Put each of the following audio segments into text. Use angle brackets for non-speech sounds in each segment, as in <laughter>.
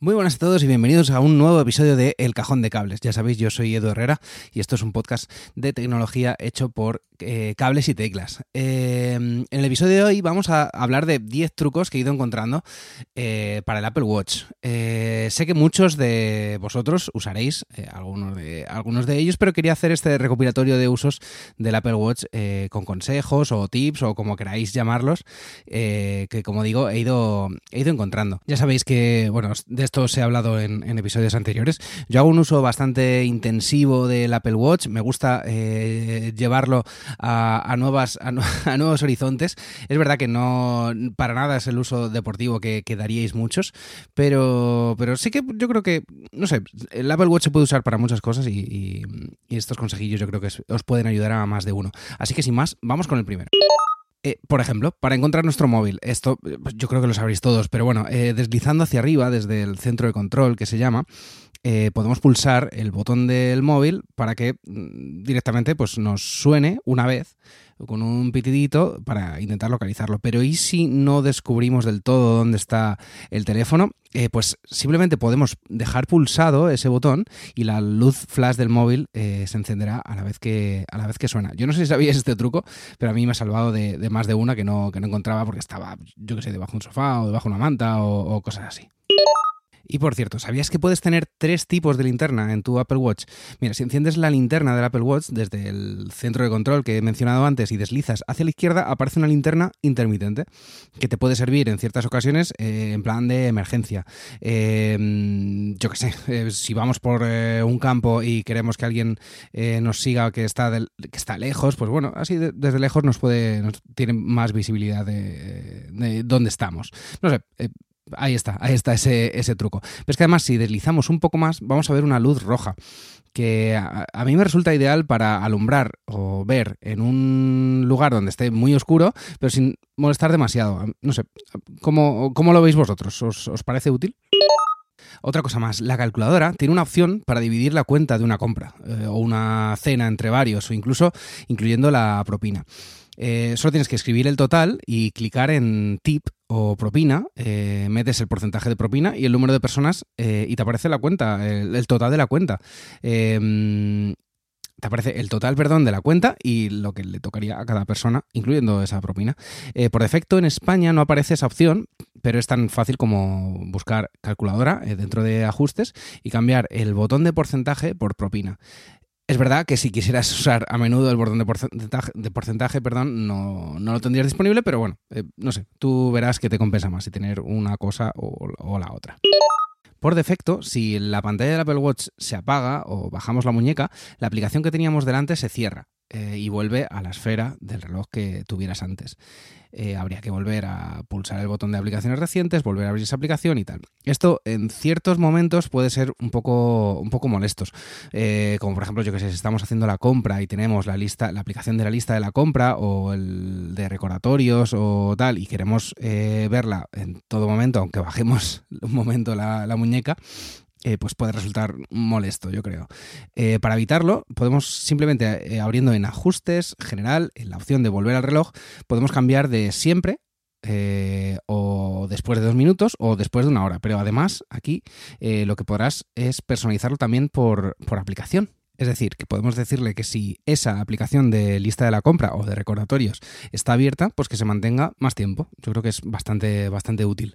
Muy buenas a todos y bienvenidos a un nuevo episodio de El Cajón de Cables. Ya sabéis, yo soy Edu Herrera y esto es un podcast de tecnología hecho por eh, cables y teclas. Eh, en el episodio de hoy vamos a hablar de 10 trucos que he ido encontrando eh, para el Apple Watch. sé que muchos de vosotros usaréis algunos, de, algunos de ellos, pero quería hacer este recopilatorio de usos del Apple Watch con consejos o tips o como queráis llamarlos, que como digo he ido, he ido encontrando. Ya sabéis que, bueno, de esto os he hablado en, episodios anteriores. Yo hago un uso bastante intensivo del Apple Watch, me gusta llevarlo a, nuevas, <laughs> a, nuevos horizontes. Es verdad que no para nada es el uso deportivo que, que, daríais muchos, pero, pero sí que yo creo que, no sé, el Apple Watch se puede usar para muchas cosas y, estos consejillos yo creo que os pueden ayudar a más de uno. Así que sin más, vamos con el primero. Eh, por ejemplo, para encontrar nuestro móvil, esto pues, yo creo que lo sabréis todos, pero bueno, eh, deslizando hacia arriba desde el centro de control que se llama, eh, podemos pulsar el botón del móvil para que mm, directamente pues, nos suene una vez con un pitidito para intentar localizarlo. Pero ¿y si no descubrimos del todo dónde está el teléfono? Eh, pues simplemente podemos dejar pulsado ese botón y la luz flash del móvil eh, se encenderá a la vez que a la vez que suena. Yo no sé si sabías este truco, pero a mí me ha salvado de, más de una que no, que no encontraba porque estaba, yo que sé, debajo de un sofá o debajo de una manta o cosas así. Y por cierto, ¿sabías que puedes tener tres tipos de linterna en tu Apple Watch? Mira, si enciendes la linterna del Apple Watch desde el centro de control que he mencionado antes y deslizas hacia la izquierda, aparece una linterna intermitente que te puede servir en ciertas ocasiones eh, en plan de emergencia. Em, yo qué sé, eh, si vamos por eh, un campo y queremos que alguien nos siga que está, que está lejos, pues bueno, así desde lejos nos puede, tiene más visibilidad de dónde estamos. No sé, Ahí está, ahí está ese, ese truco. Pero es que además si deslizamos un poco más vamos a ver una luz roja que a, mí me resulta ideal para alumbrar o ver en un lugar donde esté muy oscuro, pero sin molestar demasiado. No sé, ¿cómo, cómo lo veis vosotros? ¿Os, parece útil? Otra cosa más, la calculadora tiene una opción para dividir la cuenta de una compra eh, o una cena entre varios o incluso incluyendo la propina. Eh, solo tienes que escribir el total y clicar en tip o propina, eh, metes el porcentaje de propina y el número de personas eh, y te aparece la cuenta, el, total de la cuenta. Em, te aparece el total, perdón, de la cuenta y lo que le tocaría a cada persona, incluyendo esa propina. por defecto en España no aparece esa opción, pero es tan fácil como buscar calculadora dentro de ajustes y cambiar el botón de porcentaje por propina. Es verdad que si quisieras usar a menudo el botón de porcentaje, perdón, no, lo tendrías disponible, pero bueno, eh, no sé, tú verás que te compensa más si tener una cosa o, la otra. Por defecto, si la pantalla del Apple Watch se apaga o bajamos la muñeca, la aplicación que teníamos delante se cierra eh, y vuelve a la esfera del reloj que tuvieras antes. Eh, habría que volver a pulsar el botón de aplicaciones recientes, volver a abrir esa aplicación y tal. Esto en ciertos momentos puede ser un poco, un poco molestos. Eh, como por ejemplo, yo que sé, si estamos haciendo la compra y tenemos la lista, la aplicación de la lista de la compra o el de recordatorios o tal, y queremos verla en todo momento, aunque bajemos <laughs> un momento la muñeca, eh, pues puede resultar molesto, yo creo. Eh, para evitarlo, podemos simplemente eh, abriendo en ajustes, general, en la opción de volver al reloj, podemos cambiar de siempre o después de dos minutos o después de una hora. Pero además, aquí lo que podrás es personalizarlo también por, por, aplicación. Es decir, que podemos decirle que si esa aplicación de lista de la compra o de recordatorios está abierta, pues que se mantenga más tiempo. Yo creo que es bastante, bastante útil.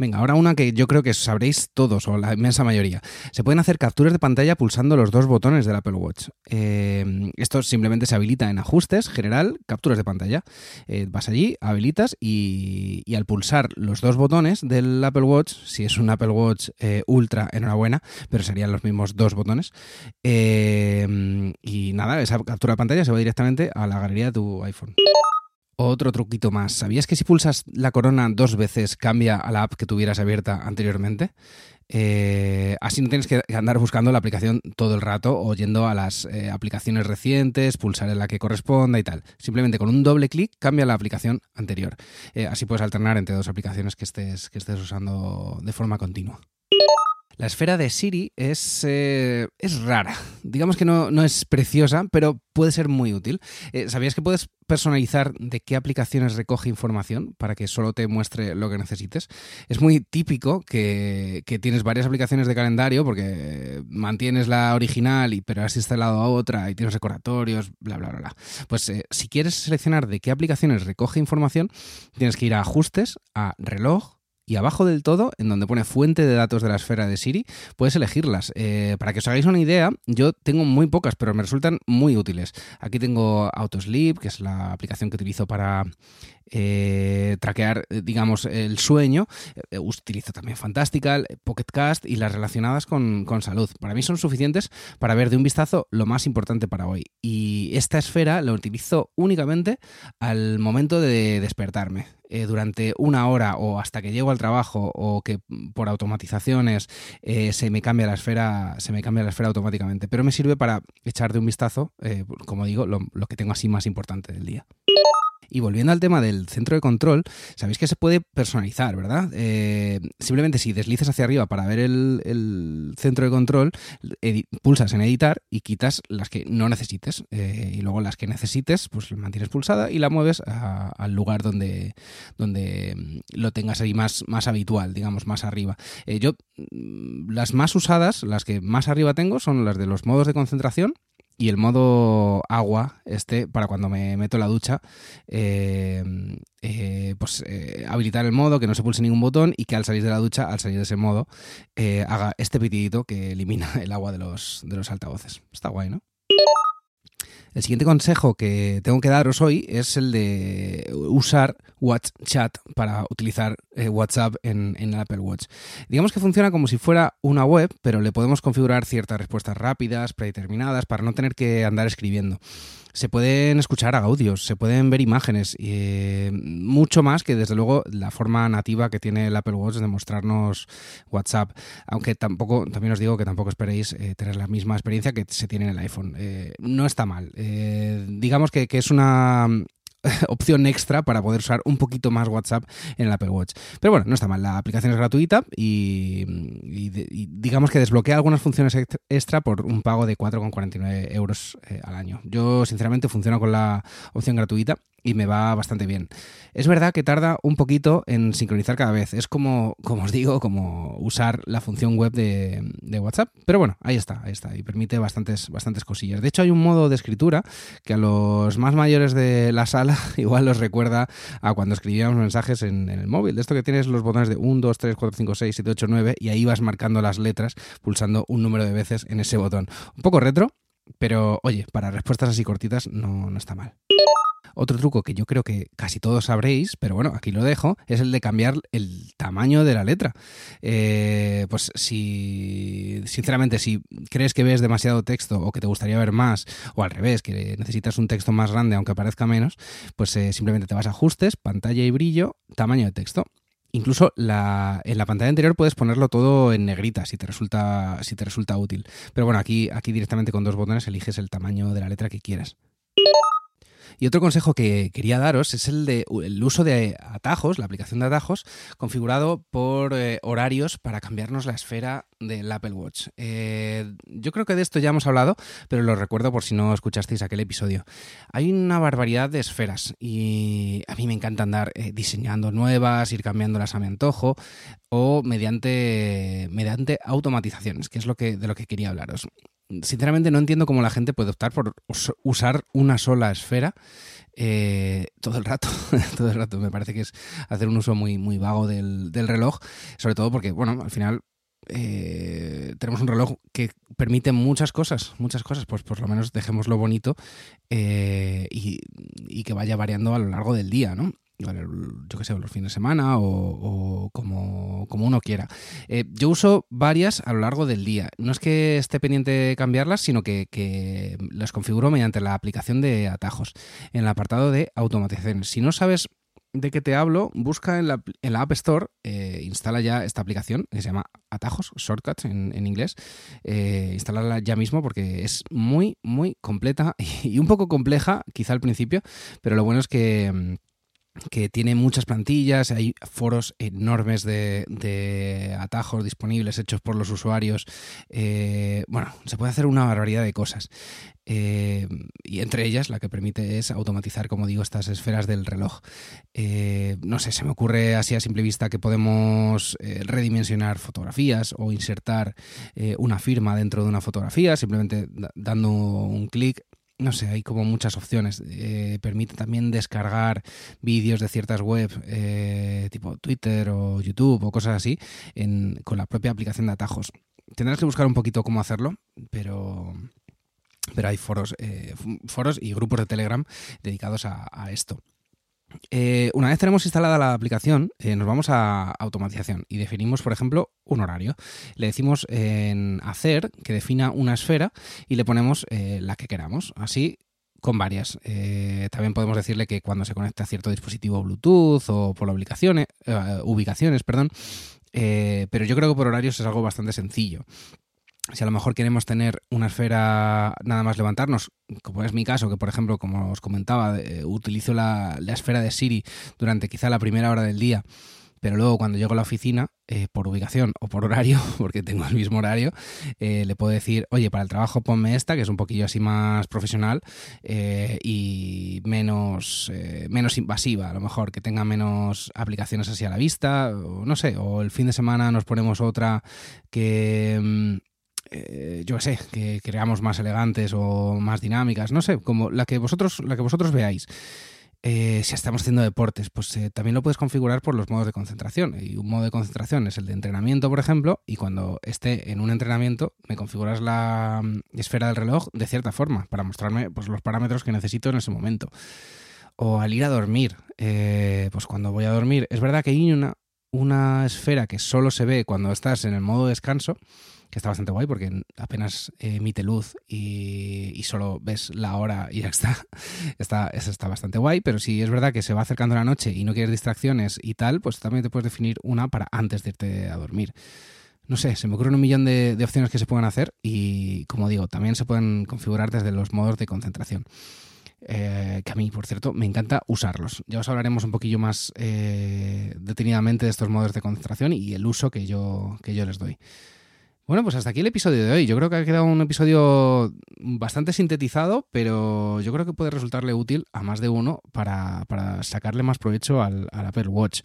Venga, ahora una que yo creo que sabréis todos o la inmensa mayoría. Se pueden hacer capturas de pantalla pulsando los dos botones del Apple Watch. Eh, esto simplemente se habilita en ajustes, general, capturas de pantalla. Eh, vas allí, habilitas y, al pulsar los dos botones del Apple Watch, si es un Apple Watch eh, Ultra, enhorabuena, pero serían los mismos dos botones. y nada, esa captura de pantalla se va directamente a la galería de tu iPhone. Otro truquito más. ¿Sabías que si pulsas la corona dos veces cambia a la app que tuvieras abierta anteriormente? Eh, así no tienes que andar buscando la aplicación todo el rato o yendo a las eh, aplicaciones recientes, pulsar en la que corresponda y tal. Simplemente con un doble clic cambia la aplicación anterior. Eh, así puedes alternar entre dos aplicaciones que estés, que estés usando de forma continua. La esfera de Siri es, eh, es rara. Digamos que no, no, es preciosa, pero puede ser muy útil. Eh, ¿Sabías que puedes personalizar de qué aplicaciones recoge información para que solo te muestre lo que necesites? Es muy típico que, que tienes varias aplicaciones de calendario porque mantienes la original, y, pero has instalado a otra y tienes recordatorios, bla, bla, bla. bla. Pues eh, si quieres seleccionar de qué aplicaciones recoge información, tienes que ir a ajustes, a reloj, y abajo del todo, en donde pone fuente de datos de la esfera de Siri, puedes elegirlas. Eh, para que os hagáis una idea, yo tengo muy pocas, pero me resultan muy útiles. Aquí tengo Autosleep, que es la aplicación que utilizo para eh, traquear, digamos, el sueño. Eh, utilizo también Fantastical, Pocketcast y las relacionadas con, con, salud. Para mí son suficientes para ver de un vistazo lo más importante para hoy. Y esta esfera la utilizo únicamente al momento de despertarme. Eh, durante una hora o hasta que llego al trabajo o que por automatizaciones eh, se me cambia la esfera, se me cambia la esfera automáticamente. Pero me sirve para echar de un vistazo, eh, como digo, lo que tengo así más importante del día. Y volviendo al tema del centro de control, sabéis que se puede personalizar, ¿verdad? Eh, simplemente si deslizas hacia arriba para ver el, centro de control, pulsas en editar y quitas las que no necesites. Eh, y luego las que necesites, pues mantienes pulsada y la mueves a, al lugar donde, donde mm, lo tengas ahí más, más habitual, digamos, más arriba. Eh, yo, mm, las más usadas, las que más arriba tengo, son las de los modos de concentración y el modo agua, este, para cuando me meto en la ducha, eh, eh, pues eh, habilitar el modo, que no se pulse ningún botón y que al salir de la ducha, al salir de ese modo, eh, haga este pitidito que elimina el agua de los, de los altavoces. Está guay, ¿no? El siguiente consejo que tengo que daros hoy es el de usar WhatsApp para utilizar eh, WhatsApp en, en, el Apple Watch. Digamos que funciona como si fuera una web, pero le podemos configurar ciertas respuestas rápidas, predeterminadas, para no tener que andar escribiendo se pueden escuchar audios, se pueden ver imágenes, eh, mucho más que desde luego la forma nativa que tiene el Apple Watch de mostrarnos WhatsApp. Aunque tampoco, también os digo que tampoco esperéis eh, tener la misma experiencia que se tiene en el iPhone. Eh, no está mal. Eh, digamos que, que es una <laughs> opción extra para poder usar un poquito más WhatsApp en el Apple Watch. Pero bueno, no está mal. La aplicación es gratuita y, digamos que desbloquea algunas funciones extra por un pago de 4,49 euros eh, al año. Yo, sinceramente, funciono con la opción gratuita y me va bastante bien. Es verdad que tarda un poquito en sincronizar cada vez. Es como, como os digo, como usar la función web de, WhatsApp. Pero bueno, ahí está, ahí está. Y permite bastantes, bastantes cosillas. De hecho, hay un modo de escritura que a los más mayores de la sala <laughs> igual los recuerda a cuando escribíamos mensajes en, en el móvil. De esto que tienes los botones de 1, 2, 3, 4, 5, 6, 7, 8, 9 y ahí vas marcando las letras pulsando un número de veces en ese botón. Un poco retro, pero oye, para respuestas así cortitas no, no está mal. Otro truco que yo creo que casi todos sabréis, pero bueno, aquí lo dejo, es el de cambiar el tamaño de la letra. Eh, pues si, sinceramente, si crees que ves demasiado texto o que te gustaría ver más, o al revés, que necesitas un texto más grande aunque parezca menos, pues eh, simplemente te vas a ajustes, pantalla y brillo, tamaño de texto. Incluso en la pantalla anterior puedes ponerlo todo en negrita si te resulta, si te resulta útil. Pero bueno, aquí, aquí directamente con dos botones eliges el tamaño de la letra que quieras. Y otro consejo que quería daros es el de el uso de atajos, la aplicación de atajos, configurado por eh, horarios para cambiarnos la esfera del Apple Watch. Eh, yo creo que de esto ya hemos hablado, pero lo recuerdo por si no escuchasteis aquel episodio. Hay una barbaridad de esferas y a mí me encanta andar eh, diseñando nuevas, ir cambiándolas a mi antojo o mediante, mediante automatizaciones, que es lo que, de lo que quería hablaros sinceramente no entiendo cómo la gente puede optar por usar una sola esfera eh, todo el rato, <laughs> todo el rato. Me parece que es hacer un uso muy, muy vago del, del reloj, sobre todo porque, bueno, al final eh, tenemos un reloj que permite muchas cosas, muchas cosas, pues por lo menos dejémoslo bonito eh, y, y, que vaya variando a lo largo del día, ¿no? Yo qué sé, los fines de semana o, como, como, uno quiera. Eh, yo uso varias a lo largo del día. No es que esté pendiente de cambiarlas, sino que, las configuro mediante la aplicación de atajos en el apartado de automatizaciones. Si no sabes de qué te hablo, busca en la, en la App Store, eh, instala ya esta aplicación que se llama Atajos, Shortcuts en, inglés. Eh, ya mismo porque es muy, muy completa <laughs> y un poco compleja, quizá al principio, pero lo bueno es que que tiene muchas plantillas, hay foros enormes de, atajos disponibles hechos por los usuarios. Eh, bueno, se puede hacer una barbaridad de cosas. Eh, y entre ellas la que permite es automatizar, como digo, estas esferas del reloj. Eh, no sé, se me ocurre así a simple vista que podemos redimensionar fotografías o insertar una firma dentro de una fotografía, simplemente dando un clic no sé, hay como muchas opciones. Eh, permite también descargar vídeos de ciertas webs, eh, tipo Twitter o YouTube o cosas así, con la propia aplicación de atajos. Tendrás que buscar un poquito cómo hacerlo, pero, pero hay foros, eh, foros y grupos de Telegram dedicados a esto. Eh, una vez tenemos instalada la aplicación, eh, nos vamos a automatización y definimos, por ejemplo, un horario. Le decimos en hacer que defina una esfera y le ponemos eh, la que queramos. Así con varias. también podemos decirle que cuando se conecta a cierto dispositivo Bluetooth o por ubicaciones, perdón. pero yo creo que por horarios es algo bastante sencillo si a lo mejor queremos tener una esfera nada más levantarnos, como es mi caso, que por ejemplo, como os comentaba, eh, utilizo la, esfera de Siri durante quizá la primera hora del día, pero luego cuando llego a la oficina, eh, por ubicación o por horario, <laughs> porque tengo el mismo horario, eh, le puedo decir, oye, para el trabajo ponme esta, que es un poquillo así más profesional y menos, menos invasiva, a lo mejor, que tenga menos aplicaciones así a la vista, o no sé, o el fin de semana nos ponemos otra que mm, eh, yo sé, que creamos más elegantes o más dinámicas, no sé, como la que vosotros, la que vosotros veáis. Eh, si estamos haciendo deportes, pues eh, también lo puedes configurar por los modos de concentración. Y un modo de concentración es el de entrenamiento, por ejemplo, y cuando esté en un entrenamiento, me configuras la mm, esfera del reloj de cierta forma para mostrarme pues, los parámetros que necesito en ese momento. O al ir a dormir, pues cuando voy a dormir, es verdad que hay una, una esfera que solo se ve cuando estás en el modo descanso que está bastante guay porque apenas emite luz y, solo ves la hora y ya está. <laughs> está. Está bastante guay, pero si es verdad que se va acercando la noche y no quieres distracciones y tal, pues también te puedes definir una para antes de irte a dormir. No sé, se me ocurren un millón de, opciones que se pueden hacer y, como digo, también se pueden configurar desde los modos de concentración. Eh, que a mí, por cierto, me encanta usarlos. Ya os hablaremos un poquillo más eh, detenidamente de estos modos de concentración y el uso que yo, que yo les doy. Bueno, pues hasta aquí el episodio de hoy. Yo creo que ha quedado un episodio bastante sintetizado, pero yo creo que puede resultarle útil a más de uno para, sacarle más provecho al, al Apple Watch.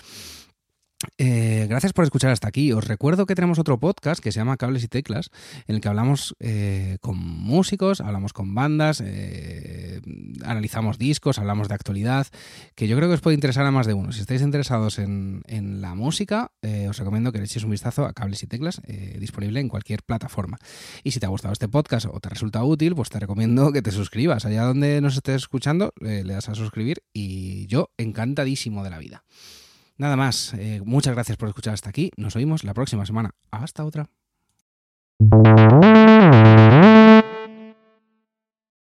Eh, gracias por escuchar hasta aquí. Os recuerdo que tenemos otro podcast que se llama Cables y Teclas, en el que hablamos eh, con músicos, hablamos con bandas, eh, analizamos discos, hablamos de actualidad, que yo creo que os puede interesar a más de uno. Si estáis interesados en, la música, os recomiendo que le echéis un vistazo a Cables y Teclas, disponible en cualquier plataforma. Y si te ha gustado este podcast o te resulta útil, pues te recomiendo que te suscribas. Allá donde nos estés escuchando, le das a suscribir y yo encantadísimo de la vida. Nada más, eh, muchas gracias por escuchar hasta aquí. Nos oímos la próxima semana. Hasta otra.